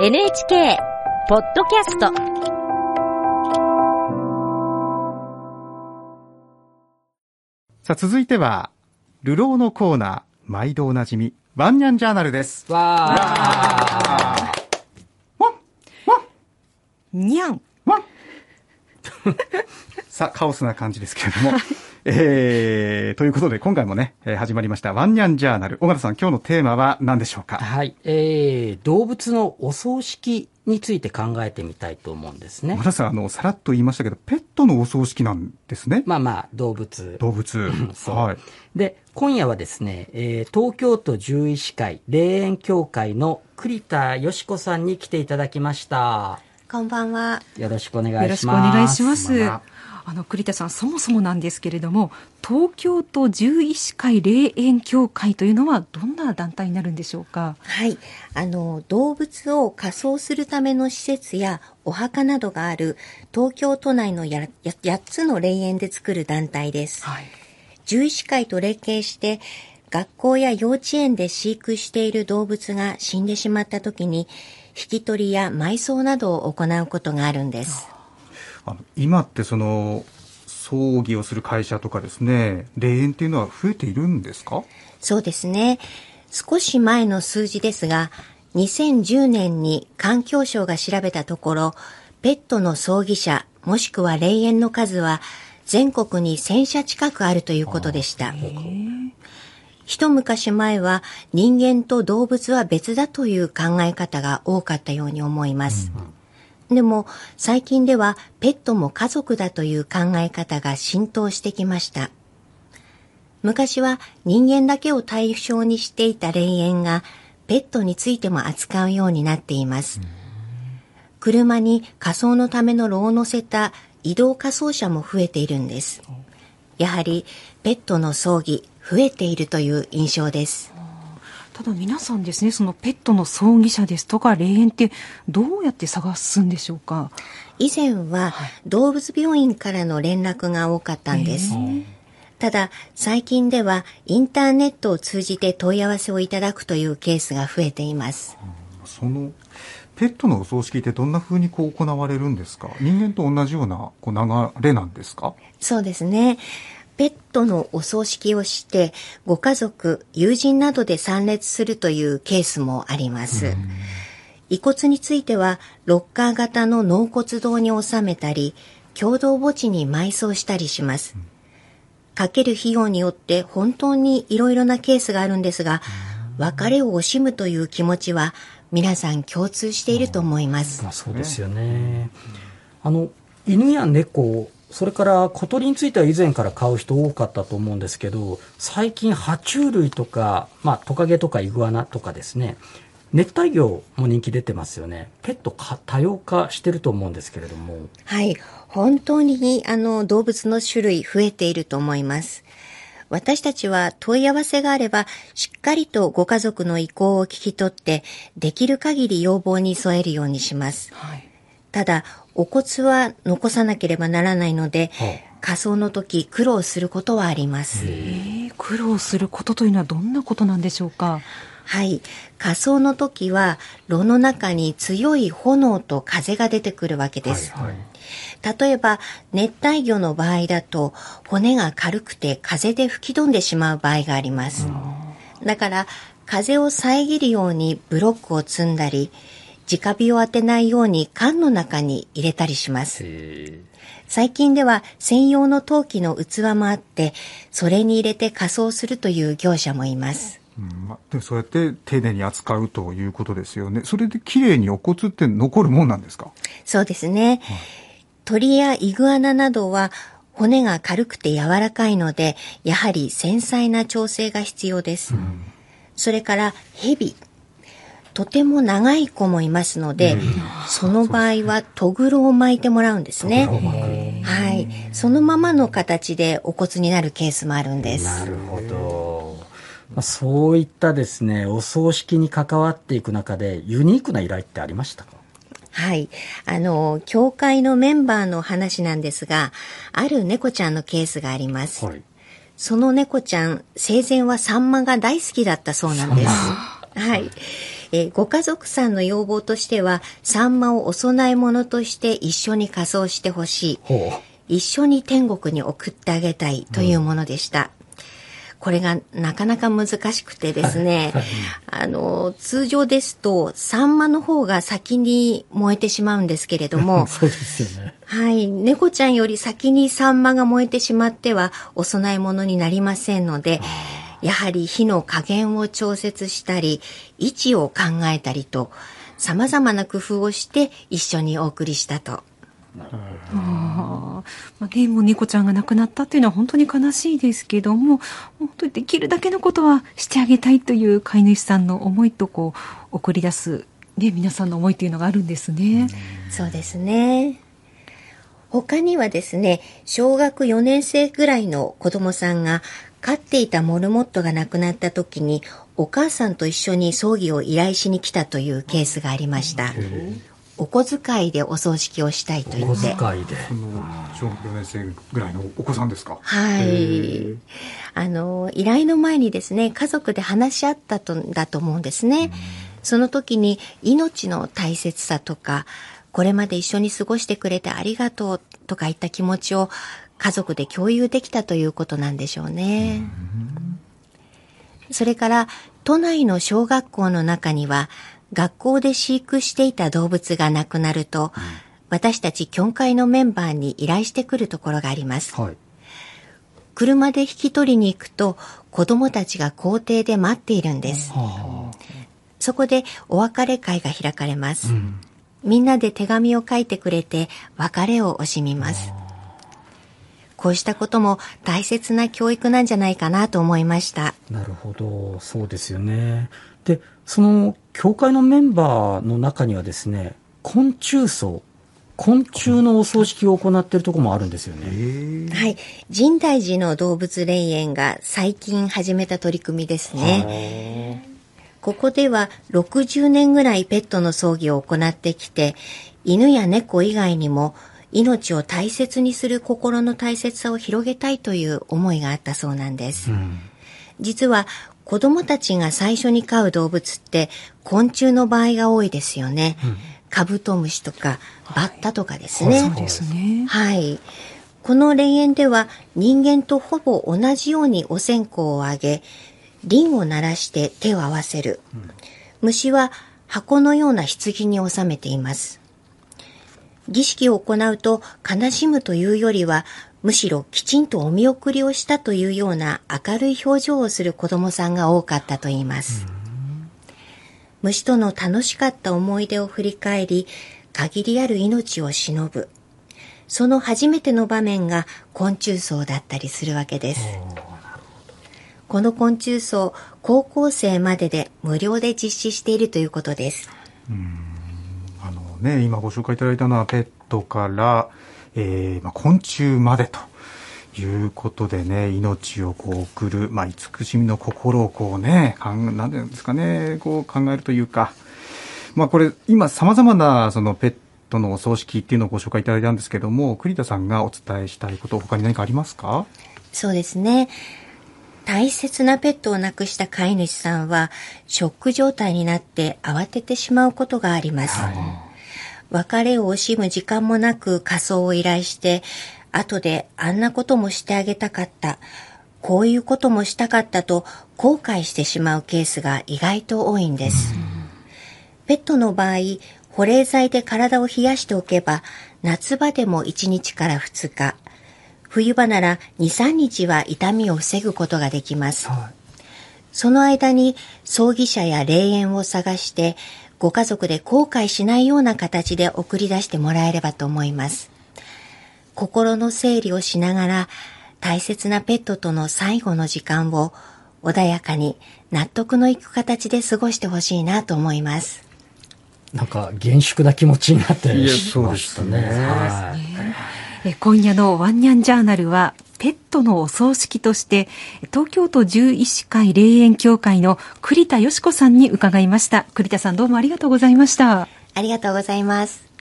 NHK ポッドキャストさあ、続いては、流浪のコーナー、毎度おなじみ、ワンニャンジャーナルです。わワンワンにゃん。ワン さあ、カオスな感じですけれども。えー、ということで、今回もね、えー始まりました、ワンニャンジャーナル。尾形さん、今日のテーマは何でしょうか？はい、えー、動物のお葬式について考えてみたいと思うんですね尾。形さん、あの、さらっと言いましたけど、ペットのお葬式なんですね。まあまあ、動物。動物。そうはい。で、今夜はですね、えー東京都獣医師会霊園協会の栗田よしこさんに来ていただきました。こんばんは。よろしくお願いします。よろしくお願いします。あの栗田さん、そもそもなんですけれども、東京都獣医師会霊園協会というのはどんな団体になるんでしょうか？はい。あの、動物を火葬するための施設やお墓などがある東京都内のやや8つの霊園で作る団体です。はい。獣医師会と連携して、学校や幼稚園で飼育している動物が死んでしまった時に、引き取りや埋葬などを行うことがあるんです。あの今ってその、葬儀をする会社とかですね、霊園っていうのは増えているんですか？そうですね。少し前の数字ですが、2010年に環境省が調べたところ、ペットの葬儀社もしくは霊園の数は全国に1000社近くあるということでした。一昔前は人間と動物は別だという考え方が多かったように思います。でも最近ではペットも家族だという考え方が浸透してきました。昔は人間だけを対象にしていた霊園がペットについても扱うようになっています。車に仮装のための炉を乗せた移動仮装車も増えているんです。やはりペットの葬儀増えているという印象です。ただ皆さんですね、そのペットの葬儀社ですとか霊園ってどうやって探すんでしょうか？以前は動物病院からの連絡が多かったんです。ただ最近ではインターネットを通じて問い合わせをいただくというケースが増えています。その、ペットのお葬式ってどんな風にこう行われるんですか？人間と同じようなこう流れなんですか？そうですね。ペットのお葬式をして、ご家族、友人などで参列するというケースもあります。遺骨については、ロッカー型の納骨堂に収めたり、共同墓地に埋葬したりします。かける費用によって本当にいろいろなケースがあるんですが、別れを惜しむという気持ちは皆さん共通していると思いますま。あ、そうですよね。あの、犬や猫、それから小鳥については以前から買う人多かったと思うんですけど、最近爬虫類とか、まあトカゲとかイグアナとかですね、熱帯魚も人気出てますよね。ペットか多様化してると思うんですけれども。はい。本当にあの動物の種類増えていると思います。私たちは問い合わせがあれば、しっかりとご家族の意向を聞き取って、できる限り要望に添えるようにします。はい。ただ、お骨は残さなければならないので、は仮装の時苦労することはあります。えー、苦労することというのはどんなことなんでしょうか？はい。仮装の時は、炉の中に強い炎と風が出てくるわけです。はい。例えば、熱帯魚の場合だと、骨が軽くて風で吹き飛んでしまう場合があります。だから、風を遮るようにブロックを積んだり、直火を当てないように缶の中に入れたりします。え最近では専用の陶器の器もあって、それに入れて仮装するという業者もいます。うんまでそうやって丁寧に扱うということですよね。それで綺麗にお骨って残るもんなんですか？そうですね。鳥やイグアナなどは骨が軽くて柔らかいので、やはり繊細な調整が必要です。それからヘビ。とても長い子もいますので、その場合はトグロを巻いてもらうんですね。はい。そのままの形でお骨になるケースもあるんです。なるほど。まあ、そういったですね、お葬式に関わっていく中で、ユニークな依頼ってありましたか？はい。あの、教会のメンバーの話なんですが、ある猫ちゃんのケースがあります。はい。その猫ちゃん、生前はサンマが大好きだったそうなんです。はい。えーご家族さんの要望としては、サンマをお供え物として一緒に仮装してほしい。ほ一緒に天国に送ってあげたいというものでした。これがなかなか難しくてですね、あの、通常ですと、サンマの方が先に燃えてしまうんですけれどう。も、そうですよね。はい、猫ちゃんより先にサンマが燃えてしまってはお供え物になりませんので、やはり火の加減を調節したり、位置を考えたりと、様々な工夫をして一緒にお送りしたと。あーまあね、もう猫ちゃんが亡くなったというのは本当に悲しいですけども、本当にできるだけのことはしてあげたいという飼い主さんの思いとこう送り出す、ね、皆さんの思いというのがあるんですね。そうですね。他にはですね、小学4年生ぐらいの子供さんが飼っていたモルモットが亡くなった時にお母さんと一緒に葬儀を依頼しに来たというケースがありました。お小遣いでお葬式をしたいと言おって。小遣いで。その小学4年生ぐらいのお子さんですか？はい。あの、依頼の前にですね、家族で話し合ったと、だと思うんですね。その時に命の大切さとか、これまで一緒に過ごしてくれてありがとうとかいった気持ちを家族で共有できたということなんでしょうね。それから、都内の小学校の中には、学校で飼育していた動物が亡くなると、私たち協会のメンバーに依頼してくるところがあります。はい。車で引き取りに行くと子供たちが校庭で待っているんです。はそこでお別れ会が開かれます。あ。うん。みんなで手紙を書いてくれて別れを惜しみます。こうしたことも大切な教育なんじゃないかなと思いました。なるほど。そうですよね。で、その、教会のメンバーの中にはですね、昆虫葬、昆虫のお葬式を行っているところもあるんですよね。はい。神大寺の動物霊園が最近始めた取り組みですね。ここでは60年ぐらいペットの葬儀を行ってきて、犬や猫以外にも命を大切にする心の大切さを広げたいという思いがあったそうなんです。うん。実は子供たちが最初に飼う動物って昆虫の場合が多いですよね。カブトムシとかバッタとかですね。そうですね。はい。この霊園では人間とほぼ同じようにお線香をあげ、輪を鳴らして手を合わせる。虫は箱のような棺に収めています。儀式を行うと悲しむというよりは、むしろきちんとお見送りをしたというような明るい表情をする子供さんが多かったといいます。虫との楽しかった思い出を振り返り、限りある命を忍ぶ。その初めての場面が昆虫葬だったりするわけです。この昆虫葬、高校生までで無料で実施しているということです。あのね、今ご紹介いただいたのはペットから、えーまあ、昆虫までということでね、命をこう送る、まあ、慈しみの心をこうね、なんていうんですかね、こう考えるというか、まあこれ、今様々なそのペットのお葬式っていうのをご紹介いただいたんですけども、栗田さんがお伝えしたいこと、他に何かありますか？そうですね。大切なペットを亡くした飼い主さんは、ショック状態になって慌ててしまうことがあります。別れを惜しむ時間もなく仮装を依頼して、後であんなこともしてあげたかった、こういうこともしたかったと後悔してしまうケースが意外と多いんです。ペットの場合、保冷剤で体を冷やしておけば、夏場でも1日から2日、冬場なら2、3日は痛みを防ぐことができます。その間に葬儀社や霊園を探して、ご家族で後悔しないような形で送り出してもらえればと思います。心の整理をしながら、大切なペットとの最後の時間を穏やかに納得のいく形で過ごしてほしいなと思います。なんか、厳粛な気持ちになってましたね。そうですねはいえ今夜のワンニャンジャーナルは、ペットのお葬式として、東京都獣医師会霊園協会の栗田よし子さんに伺いました。栗田さんどうもありがとうございました。ありがとうございます。